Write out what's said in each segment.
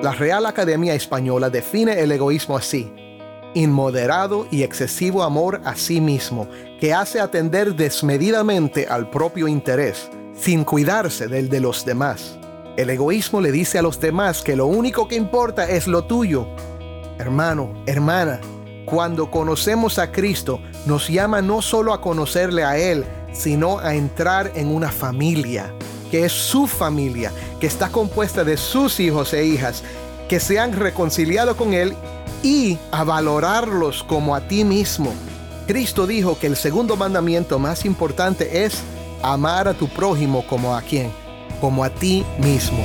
La Real Academia Española define el egoísmo así. Inmoderado y excesivo amor a sí mismo, que hace atender desmedidamente al propio interés, sin cuidarse del de los demás. El egoísmo le dice a los demás que lo único que importa es lo tuyo. Hermano, hermana, cuando conocemos a Cristo, nos llama no solo a conocerle a Él, sino a entrar en una familia, que es su familia, que está compuesta de sus hijos e hijas, que se han reconciliado con Él y a valorarlos como a ti mismo. Cristo dijo que el segundo mandamiento más importante es amar a tu prójimo como a quien, como a ti mismo.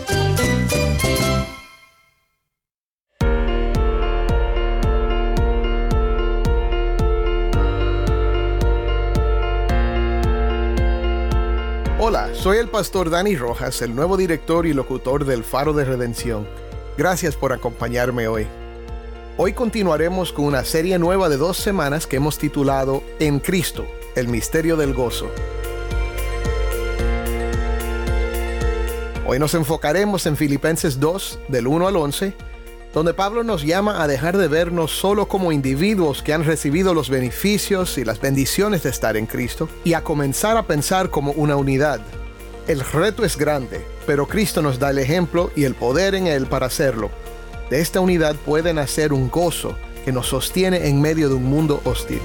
Hola, soy el pastor Dani Rojas, el nuevo director y locutor del Faro de Redención. Gracias por acompañarme hoy. Hoy continuaremos con una serie nueva de dos semanas que hemos titulado En Cristo, el misterio del gozo. Hoy nos enfocaremos en Filipenses 2, del 1 al 11, donde Pablo nos llama a dejar de vernos solo como individuos que han recibido los beneficios y las bendiciones de estar en Cristo y a comenzar a pensar como una unidad. El reto es grande, pero Cristo nos da el ejemplo y el poder en Él para hacerlo. De esta unidad puede nacer un gozo que nos sostiene en medio de un mundo hostil.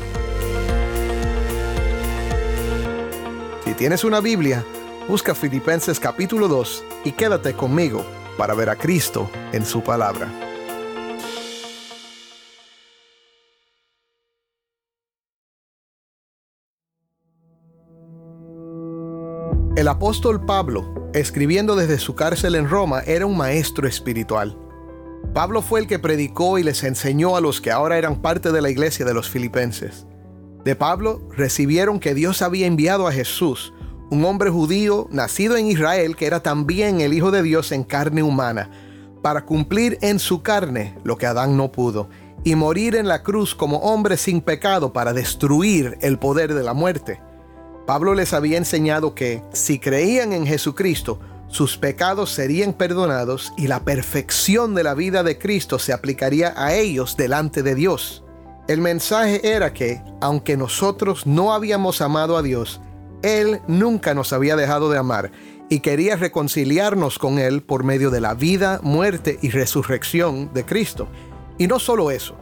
Si tienes una Biblia, busca Filipenses capítulo 2 y quédate conmigo para ver a Cristo en su palabra. El apóstol Pablo, escribiendo desde su cárcel en Roma, era un maestro espiritual. Pablo fue el que predicó y les enseñó a los que ahora eran parte de la iglesia de los filipenses. De Pablo recibieron que Dios había enviado a Jesús, un hombre judío nacido en Israel que era también el Hijo de Dios en carne humana, para cumplir en su carne lo que Adán no pudo, y morir en la cruz como hombre sin pecado para destruir el poder de la muerte. Pablo les había enseñado que si creían en Jesucristo, sus pecados serían perdonados y la perfección de la vida de Cristo se aplicaría a ellos delante de Dios. El mensaje era que, aunque nosotros no habíamos amado a Dios, Él nunca nos había dejado de amar y quería reconciliarnos con Él por medio de la vida, muerte y resurrección de Cristo. Y no solo eso,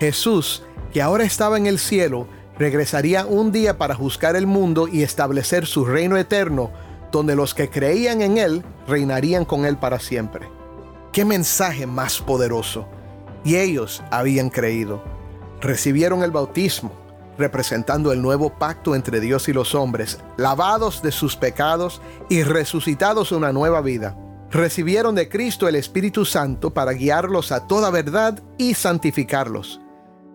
Jesús, que ahora estaba en el cielo, regresaría un día para juzgar el mundo y establecer su reino eterno, donde los que creían en Él reinarían con Él para siempre. ¡Qué mensaje más poderoso! Y ellos habían creído. Recibieron el bautismo, representando el nuevo pacto entre Dios y los hombres, lavados de sus pecados y resucitados a una nueva vida. Recibieron de Cristo el Espíritu Santo para guiarlos a toda verdad y santificarlos.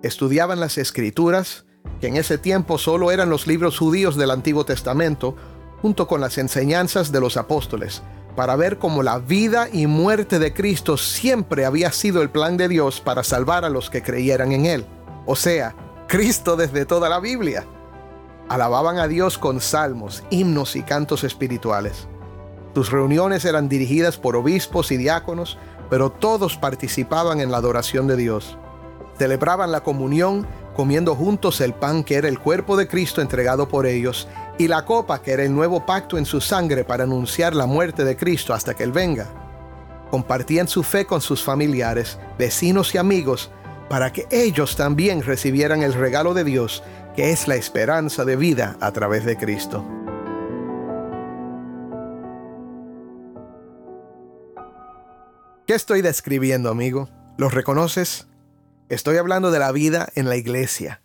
Estudiaban las escrituras, que en ese tiempo solo eran los libros judíos del Antiguo Testamento, junto con las enseñanzas de los apóstoles, para ver cómo la vida y muerte de Cristo siempre había sido el plan de Dios para salvar a los que creyeran en Él. O sea, Cristo desde toda la Biblia. Alababan a Dios con salmos, himnos y cantos espirituales. Sus reuniones eran dirigidas por obispos y diáconos, pero todos participaban en la adoración de Dios. Celebraban la comunión comiendo juntos el pan que era el cuerpo de Cristo entregado por ellos y la copa que era el nuevo pacto en su sangre para anunciar la muerte de Cristo hasta que Él venga. Compartían su fe con sus familiares, vecinos y amigos para que ellos también recibieran el regalo de Dios, que es la esperanza de vida a través de Cristo. ¿Qué estoy describiendo, amigo? ¿Los reconoces? Estoy hablando de la vida en la iglesia.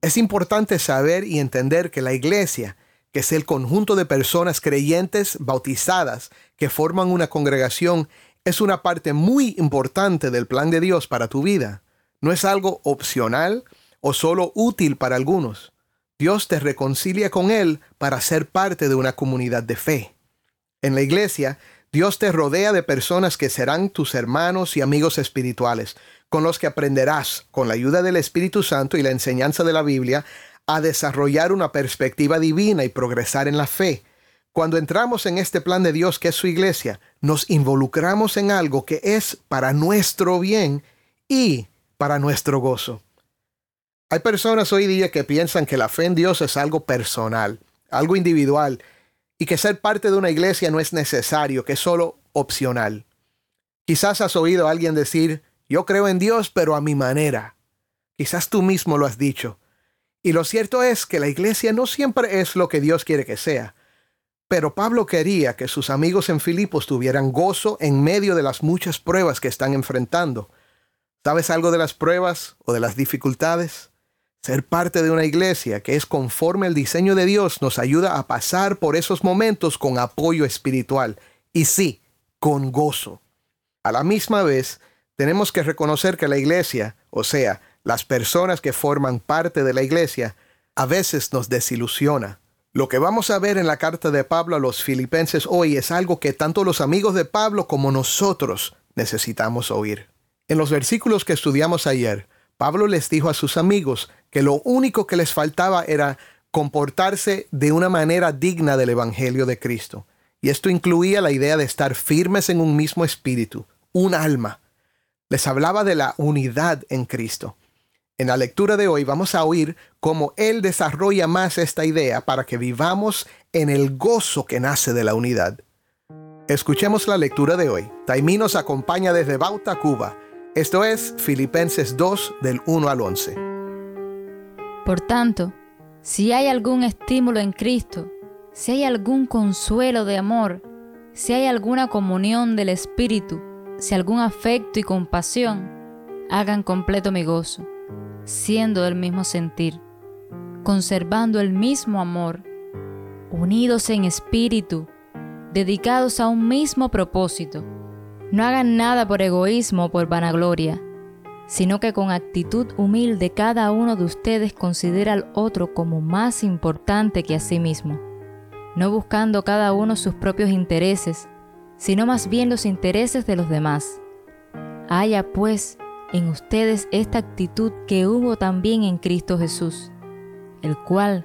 Es importante saber y entender que la iglesia, que es el conjunto de personas creyentes bautizadas que forman una congregación, es una parte muy importante del plan de Dios para tu vida. No es algo opcional o solo útil para algunos. Dios te reconcilia con Él para ser parte de una comunidad de fe. En la iglesia, Dios te rodea de personas que serán tus hermanos y amigos espirituales, con los que aprenderás, con la ayuda del Espíritu Santo y la enseñanza de la Biblia, a desarrollar una perspectiva divina y progresar en la fe. Cuando entramos en este plan de Dios que es su iglesia, nos involucramos en algo que es para nuestro bien y para nuestro gozo. Hay personas hoy día que piensan que la fe en Dios es algo personal, algo individual, y que ser parte de una iglesia no es necesario, que es solo opcional. Quizás has oído a alguien decir, yo creo en Dios, pero a mi manera. Quizás tú mismo lo has dicho. Y lo cierto es que la iglesia no siempre es lo que Dios quiere que sea. Pero Pablo quería que sus amigos en Filipos tuvieran gozo en medio de las muchas pruebas que están enfrentando. ¿Sabes algo de las pruebas o de las dificultades? Ser parte de una iglesia que es conforme al diseño de Dios nos ayuda a pasar por esos momentos con apoyo espiritual y sí, con gozo. A la misma vez, tenemos que reconocer que la iglesia, o sea, las personas que forman parte de la iglesia, a veces nos desilusiona. Lo que vamos a ver en la carta de Pablo a los filipenses hoy es algo que tanto los amigos de Pablo como nosotros necesitamos oír. En los versículos que estudiamos ayer, Pablo les dijo a sus amigos que lo único que les faltaba era comportarse de una manera digna del Evangelio de Cristo. Y esto incluía la idea de estar firmes en un mismo espíritu, un alma, les hablaba de la unidad en Cristo. En la lectura de hoy vamos a oír cómo Él desarrolla más esta idea para que vivamos en el gozo que nace de la unidad. Escuchemos la lectura de hoy. Taimí nos acompaña desde Bauta, Cuba. Esto es Filipenses 2 del 1 al 11. Por tanto, si hay algún estímulo en Cristo, si hay algún consuelo de amor, si hay alguna comunión del Espíritu, si algún afecto y compasión, hagan completo mi gozo, siendo del mismo sentir, conservando el mismo amor, unidos en espíritu, dedicados a un mismo propósito. No hagan nada por egoísmo o por vanagloria, sino que con actitud humilde cada uno de ustedes considera al otro como más importante que a sí mismo, no buscando cada uno sus propios intereses, sino más bien los intereses de los demás. Haya pues en ustedes esta actitud que hubo también en Cristo Jesús, el cual,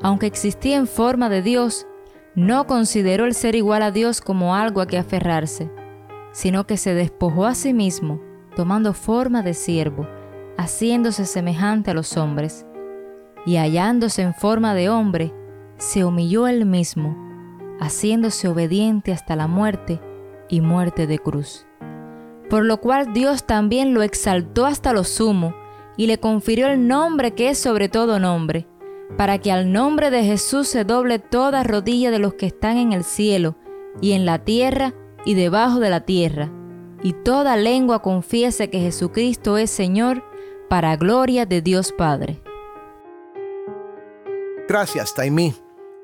aunque existía en forma de Dios, no consideró el ser igual a Dios como algo a que aferrarse, sino que se despojó a sí mismo, tomando forma de siervo, haciéndose semejante a los hombres, y hallándose en forma de hombre, se humilló él mismo haciéndose obediente hasta la muerte y muerte de cruz. Por lo cual Dios también lo exaltó hasta lo sumo y le confirió el nombre que es sobre todo nombre, para que al nombre de Jesús se doble toda rodilla de los que están en el cielo y en la tierra y debajo de la tierra, y toda lengua confiese que Jesucristo es Señor, para gloria de Dios Padre. Gracias, Taimí.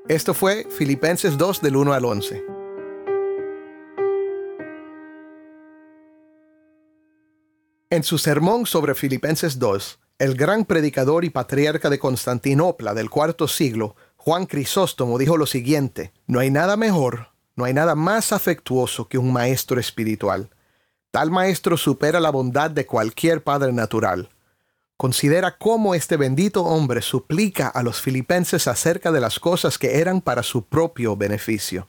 Esto fue Filipenses 2 del 1 al 11. En su sermón sobre Filipenses 2, el gran predicador y patriarca de Constantinopla del cuarto siglo, Juan Crisóstomo, dijo lo siguiente, no hay nada mejor, no hay nada más afectuoso que un maestro espiritual. Tal maestro supera la bondad de cualquier padre natural. Considera cómo este bendito hombre suplica a los filipenses acerca de las cosas que eran para su propio beneficio.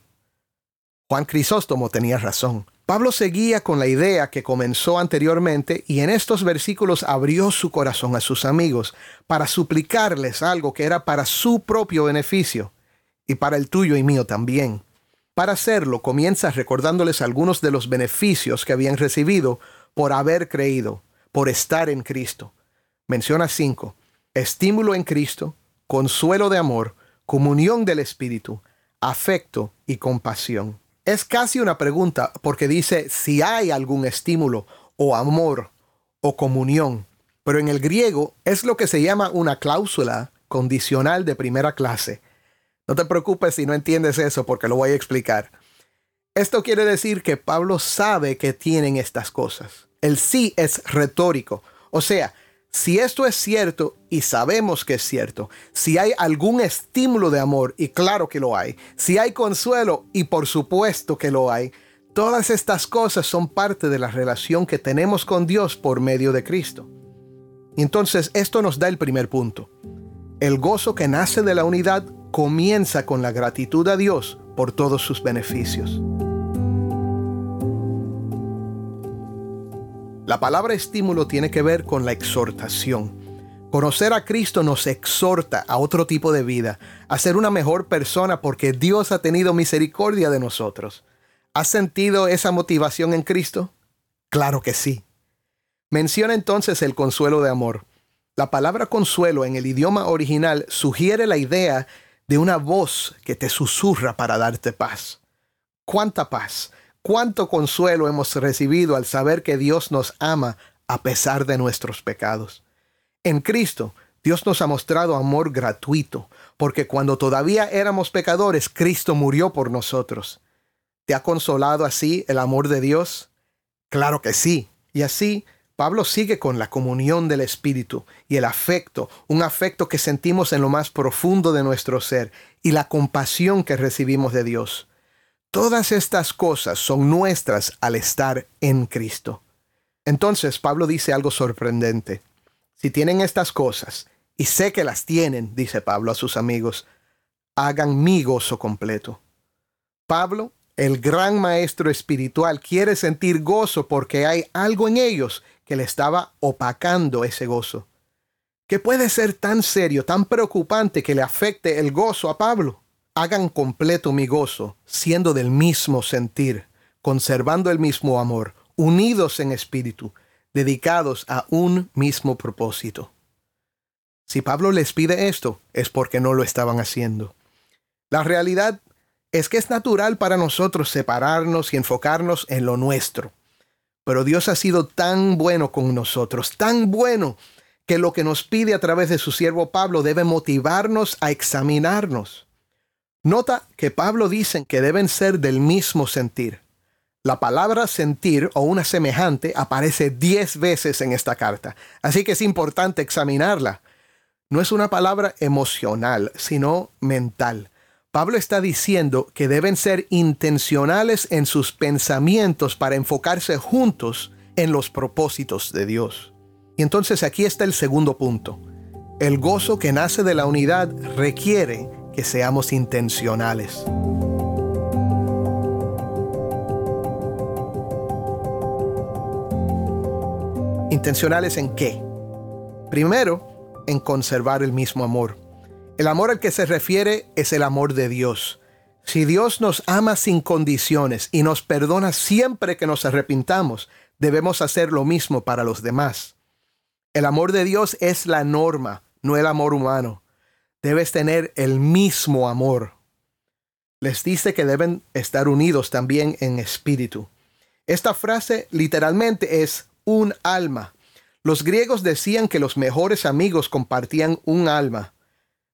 Juan Crisóstomo tenía razón. Pablo seguía con la idea que comenzó anteriormente y en estos versículos abrió su corazón a sus amigos para suplicarles algo que era para su propio beneficio y para el tuyo y mío también. Para hacerlo comienza recordándoles algunos de los beneficios que habían recibido por haber creído, por estar en Cristo menciona cinco. Estímulo en Cristo, consuelo de amor, comunión del Espíritu, afecto y compasión. Es casi una pregunta porque dice si hay algún estímulo o amor o comunión. pero en el griego es lo que se llama una cláusula condicional de primera clase. No te preocupes si no entiendes eso porque lo voy a explicar. Esto quiere decir que Pablo sabe que tienen estas cosas. El sí es retórico. O sea, si esto es cierto y sabemos que es cierto, si hay algún estímulo de amor, y claro que lo hay, si hay consuelo, y por supuesto que lo hay, todas estas cosas son parte de la relación que tenemos con Dios por medio de Cristo. Y entonces esto nos da el primer punto. El gozo que nace de la unidad comienza con la gratitud a Dios por todos sus beneficios. La palabra estímulo tiene que ver con la exhortación. Conocer a Cristo nos exhorta a otro tipo de vida, a ser una mejor persona porque Dios ha tenido misericordia de nosotros. ¿Has sentido esa motivación en Cristo? Claro que sí. Menciona entonces el consuelo de amor. La palabra consuelo en el idioma original sugiere la idea de una voz que te susurra para darte paz. ¿Cuánta paz? Cuánto consuelo hemos recibido al saber que Dios nos ama a pesar de nuestros pecados. En Cristo, Dios nos ha mostrado amor gratuito, porque cuando todavía éramos pecadores, Cristo murió por nosotros. ¿Te ha consolado así el amor de Dios? Claro que sí. Y así, Pablo sigue con la comunión del Espíritu y el afecto, un afecto que sentimos en lo más profundo de nuestro ser, y la compasión que recibimos de Dios. Todas estas cosas son nuestras al estar en Cristo. Entonces Pablo dice algo sorprendente. Si tienen estas cosas, y sé que las tienen, dice Pablo a sus amigos, hagan mi gozo completo. Pablo, el gran maestro espiritual, quiere sentir gozo porque hay algo en ellos que le estaba opacando ese gozo. ¿Qué puede ser tan serio, tan preocupante que le afecte el gozo a Pablo? hagan completo mi gozo, siendo del mismo sentir, conservando el mismo amor, unidos en espíritu, dedicados a un mismo propósito. Si Pablo les pide esto, es porque no lo estaban haciendo. La realidad es que es natural para nosotros separarnos y enfocarnos en lo nuestro. Pero Dios ha sido tan bueno con nosotros, tan bueno, que lo que nos pide a través de su siervo Pablo debe motivarnos a examinarnos. Nota que Pablo dice que deben ser del mismo sentir. La palabra sentir o una semejante aparece diez veces en esta carta, así que es importante examinarla. No es una palabra emocional, sino mental. Pablo está diciendo que deben ser intencionales en sus pensamientos para enfocarse juntos en los propósitos de Dios. Y entonces aquí está el segundo punto. El gozo que nace de la unidad requiere que seamos intencionales. ¿Intencionales en qué? Primero, en conservar el mismo amor. El amor al que se refiere es el amor de Dios. Si Dios nos ama sin condiciones y nos perdona siempre que nos arrepintamos, debemos hacer lo mismo para los demás. El amor de Dios es la norma, no el amor humano debes tener el mismo amor. Les dice que deben estar unidos también en espíritu. Esta frase literalmente es un alma. Los griegos decían que los mejores amigos compartían un alma.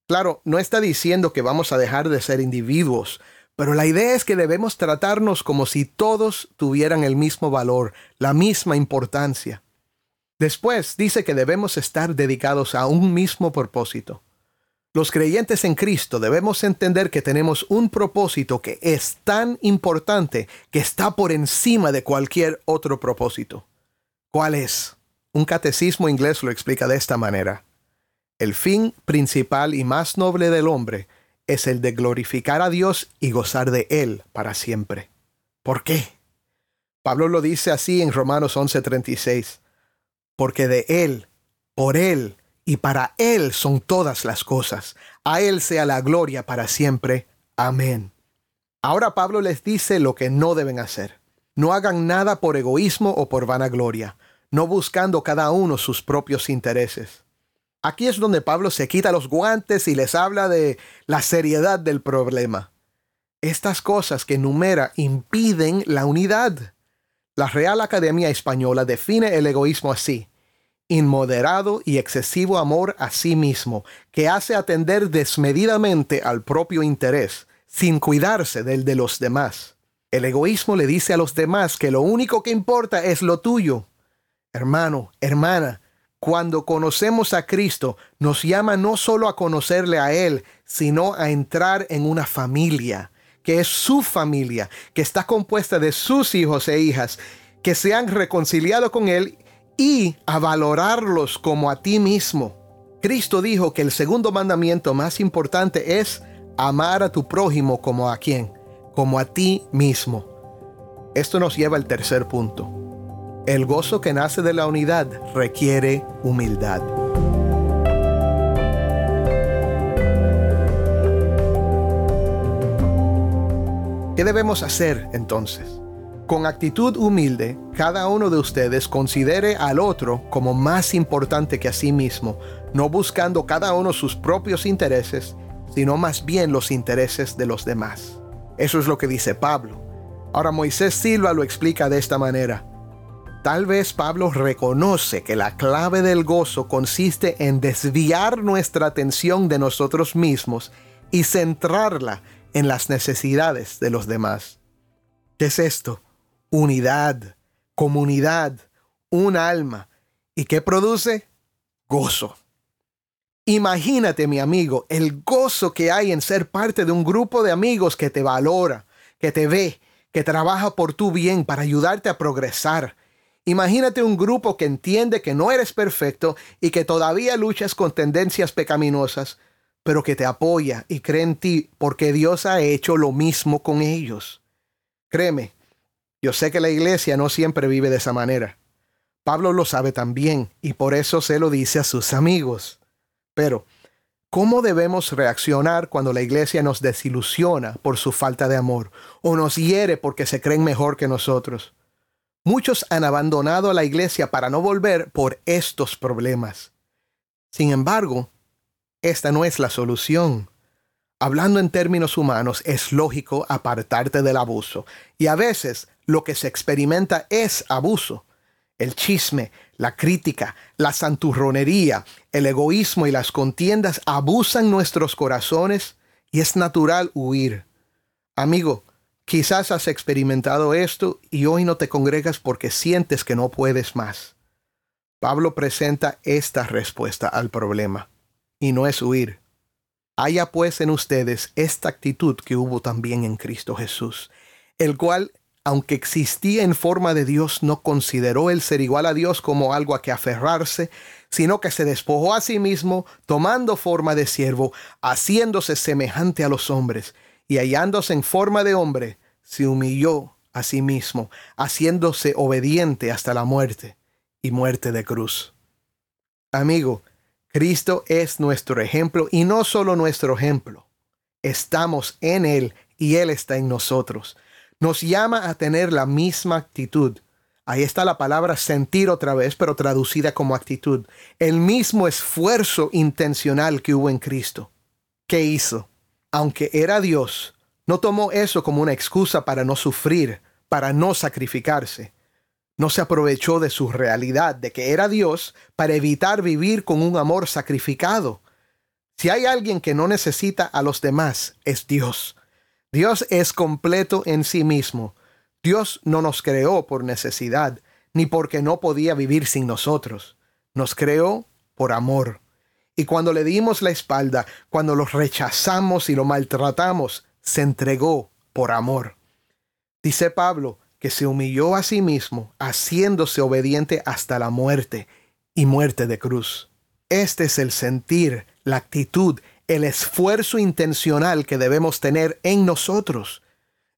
Claro, no está diciendo que vamos a dejar de ser individuos, pero la idea es que debemos tratarnos como si todos tuvieran el mismo valor, la misma importancia. Después dice que debemos estar dedicados a un mismo propósito. Los creyentes en Cristo debemos entender que tenemos un propósito que es tan importante que está por encima de cualquier otro propósito. ¿Cuál es? Un catecismo inglés lo explica de esta manera. El fin principal y más noble del hombre es el de glorificar a Dios y gozar de Él para siempre. ¿Por qué? Pablo lo dice así en Romanos 11:36. Porque de Él, por Él y para Él son todas las cosas. A Él sea la gloria para siempre. Amén. Ahora Pablo les dice lo que no deben hacer. No hagan nada por egoísmo o por vanagloria, no buscando cada uno sus propios intereses. Aquí es donde Pablo se quita los guantes y les habla de la seriedad del problema. Estas cosas que enumera impiden la unidad. La Real Academia Española define el egoísmo así inmoderado y excesivo amor a sí mismo, que hace atender desmedidamente al propio interés, sin cuidarse del de los demás. El egoísmo le dice a los demás que lo único que importa es lo tuyo. Hermano, hermana, cuando conocemos a Cristo, nos llama no solo a conocerle a Él, sino a entrar en una familia, que es su familia, que está compuesta de sus hijos e hijas, que se han reconciliado con Él y a valorarlos como a ti mismo. Cristo dijo que el segundo mandamiento más importante es amar a tu prójimo como a quien, como a ti mismo. Esto nos lleva al tercer punto. El gozo que nace de la unidad requiere humildad. ¿Qué debemos hacer entonces? Con actitud humilde, cada uno de ustedes considere al otro como más importante que a sí mismo, no buscando cada uno sus propios intereses, sino más bien los intereses de los demás. Eso es lo que dice Pablo. Ahora Moisés Silva lo explica de esta manera. Tal vez Pablo reconoce que la clave del gozo consiste en desviar nuestra atención de nosotros mismos y centrarla en las necesidades de los demás. ¿Qué es esto? unidad, comunidad, un alma. ¿Y qué produce? Gozo. Imagínate, mi amigo, el gozo que hay en ser parte de un grupo de amigos que te valora, que te ve, que trabaja por tu bien para ayudarte a progresar. Imagínate un grupo que entiende que no eres perfecto y que todavía luchas con tendencias pecaminosas, pero que te apoya y cree en ti porque Dios ha hecho lo mismo con ellos. Créeme, yo sé que la iglesia no siempre vive de esa manera. Pablo lo sabe también y por eso se lo dice a sus amigos. Pero, ¿cómo debemos reaccionar cuando la iglesia nos desilusiona por su falta de amor o nos hiere porque se creen mejor que nosotros? Muchos han abandonado a la iglesia para no volver por estos problemas. Sin embargo, esta no es la solución. Hablando en términos humanos, es lógico apartarte del abuso. Y a veces lo que se experimenta es abuso. El chisme, la crítica, la santurronería, el egoísmo y las contiendas abusan nuestros corazones y es natural huir. Amigo, quizás has experimentado esto y hoy no te congregas porque sientes que no puedes más. Pablo presenta esta respuesta al problema, y no es huir, Haya pues en ustedes esta actitud que hubo también en Cristo Jesús, el cual, aunque existía en forma de Dios, no consideró el ser igual a Dios como algo a que aferrarse, sino que se despojó a sí mismo, tomando forma de siervo, haciéndose semejante a los hombres, y hallándose en forma de hombre, se humilló a sí mismo, haciéndose obediente hasta la muerte, y muerte de cruz. Amigo, Cristo es nuestro ejemplo y no solo nuestro ejemplo. Estamos en Él y Él está en nosotros. Nos llama a tener la misma actitud. Ahí está la palabra sentir otra vez, pero traducida como actitud. El mismo esfuerzo intencional que hubo en Cristo. ¿Qué hizo? Aunque era Dios, no tomó eso como una excusa para no sufrir, para no sacrificarse no se aprovechó de su realidad, de que era Dios, para evitar vivir con un amor sacrificado. Si hay alguien que no necesita a los demás, es Dios. Dios es completo en sí mismo. Dios no nos creó por necesidad, ni porque no podía vivir sin nosotros. Nos creó por amor. Y cuando le dimos la espalda, cuando los rechazamos y lo maltratamos, se entregó por amor. Dice Pablo, que se humilló a sí mismo, haciéndose obediente hasta la muerte y muerte de cruz. Este es el sentir, la actitud, el esfuerzo intencional que debemos tener en nosotros.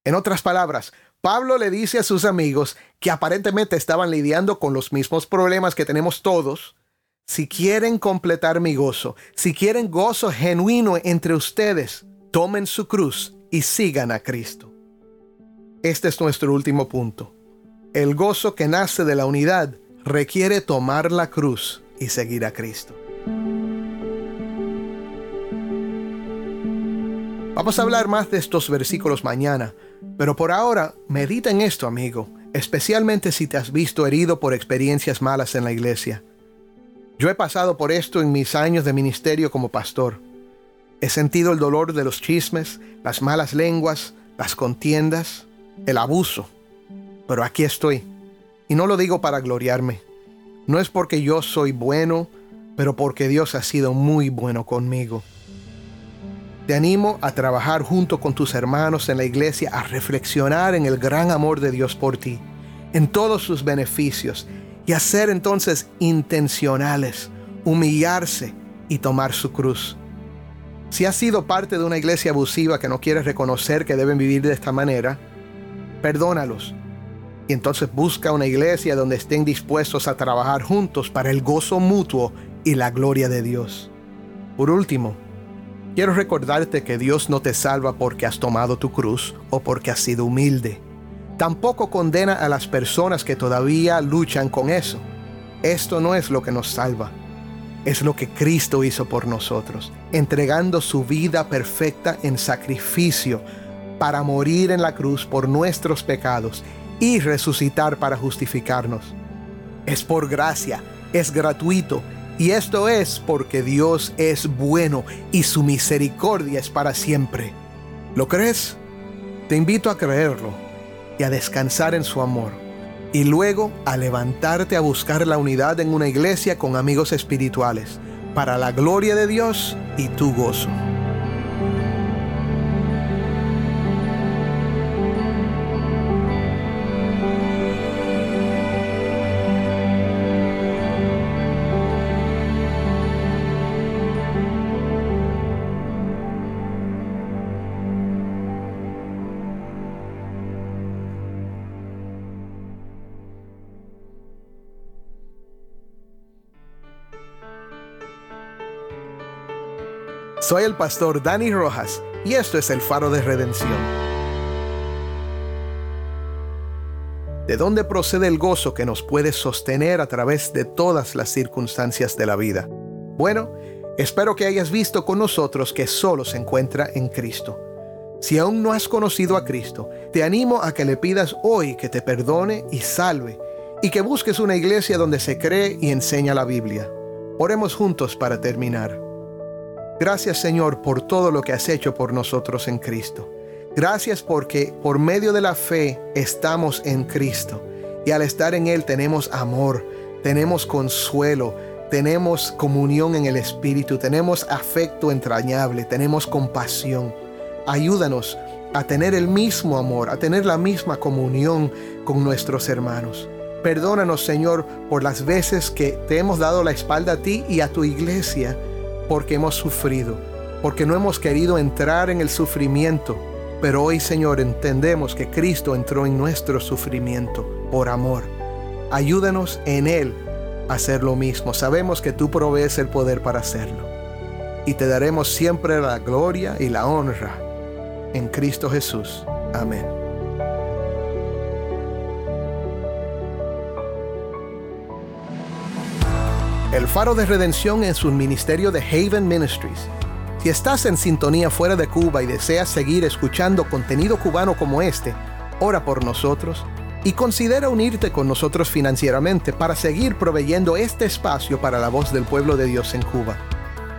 En otras palabras, Pablo le dice a sus amigos que aparentemente estaban lidiando con los mismos problemas que tenemos todos, si quieren completar mi gozo, si quieren gozo genuino entre ustedes, tomen su cruz y sigan a Cristo. Este es nuestro último punto. El gozo que nace de la unidad requiere tomar la cruz y seguir a Cristo. Vamos a hablar más de estos versículos mañana, pero por ahora medita en esto, amigo, especialmente si te has visto herido por experiencias malas en la iglesia. Yo he pasado por esto en mis años de ministerio como pastor. He sentido el dolor de los chismes, las malas lenguas, las contiendas, el abuso. Pero aquí estoy. Y no lo digo para gloriarme. No es porque yo soy bueno, pero porque Dios ha sido muy bueno conmigo. Te animo a trabajar junto con tus hermanos en la iglesia, a reflexionar en el gran amor de Dios por ti, en todos sus beneficios, y a entonces intencionales, humillarse y tomar su cruz. Si has sido parte de una iglesia abusiva que no quieres reconocer que deben vivir de esta manera, perdónalos. Y entonces busca una iglesia donde estén dispuestos a trabajar juntos para el gozo mutuo y la gloria de Dios. Por último, quiero recordarte que Dios no te salva porque has tomado tu cruz o porque has sido humilde. Tampoco condena a las personas que todavía luchan con eso. Esto no es lo que nos salva es lo que Cristo hizo por nosotros, entregando su vida perfecta en sacrificio para morir en la cruz por nuestros pecados y resucitar para justificarnos. Es por gracia, es gratuito, y esto es porque Dios es bueno y su misericordia es para siempre. ¿Lo crees? Te invito a creerlo a descansar en su amor y luego a levantarte a buscar la unidad en una iglesia con amigos espirituales, para la gloria de Dios y tu gozo. Soy el pastor Dani Rojas y esto es el faro de redención. ¿De dónde procede el gozo que nos puede sostener a través de todas las circunstancias de la vida? Bueno, espero que hayas visto con nosotros que solo se encuentra en Cristo. Si aún no has conocido a Cristo, te animo a que le pidas hoy que te perdone y salve, y que busques una iglesia donde se cree y enseña la Biblia. Oremos juntos para terminar. Gracias Señor por todo lo que has hecho por nosotros en Cristo. Gracias porque por medio de la fe estamos en Cristo y al estar en Él tenemos amor, tenemos consuelo, tenemos comunión en el Espíritu, tenemos afecto entrañable, tenemos compasión. Ayúdanos a tener el mismo amor, a tener la misma comunión con nuestros hermanos. Perdónanos, Señor, por las veces que te hemos dado la espalda a ti y a tu iglesia porque hemos sufrido, porque no hemos querido entrar en el sufrimiento. Pero hoy, Señor, entendemos que Cristo entró en nuestro sufrimiento por amor. Ayúdanos en Él a hacer lo mismo. Sabemos que tú provees el poder para hacerlo. Y te daremos siempre la gloria y la honra. En Cristo Jesús. Amén. El Faro de Redención es un ministerio de Haven Ministries. Si estás en sintonía fuera de Cuba y deseas seguir escuchando contenido cubano como este, ora por nosotros y considera unirte con nosotros financieramente para seguir proveyendo este espacio para la voz del pueblo de Dios en Cuba.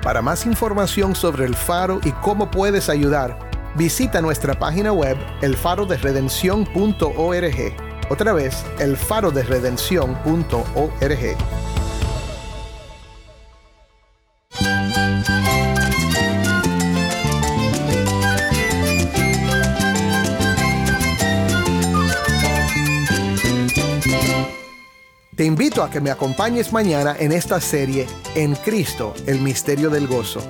Para más información sobre el faro y cómo puedes ayudar, visita nuestra página web elfaroderedención.org. Otra vez, elfaroderedención.org. a que me acompañes mañana en esta serie En Cristo, el misterio del gozo.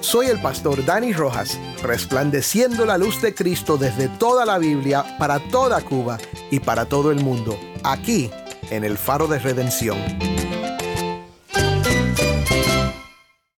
Soy el pastor Dani Rojas, resplandeciendo la luz de Cristo desde toda la Biblia para toda Cuba y para todo el mundo, aquí en el Faro de Redención.